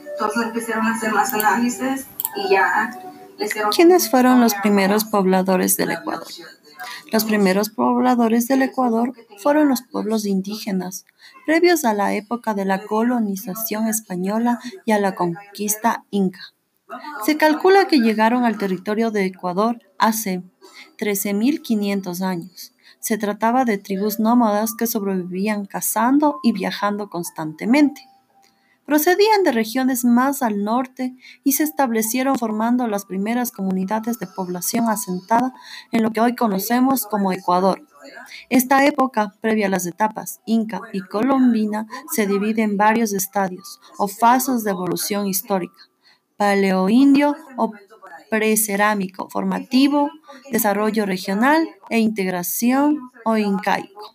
Entonces empezaron a hacer más análisis y ya ¿Quiénes fueron los primeros pobladores del Ecuador? Los primeros pobladores del Ecuador fueron los pueblos indígenas, previos a la época de la colonización española y a la conquista inca. Se calcula que llegaron al territorio de Ecuador hace 13.500 años. Se trataba de tribus nómadas que sobrevivían cazando y viajando constantemente. Procedían de regiones más al norte y se establecieron formando las primeras comunidades de población asentada en lo que hoy conocemos como Ecuador. Esta época, previa a las etapas inca y colombina, se divide en varios estadios o fases de evolución histórica, paleoindio o precerámico, formativo, desarrollo regional e integración o incaico.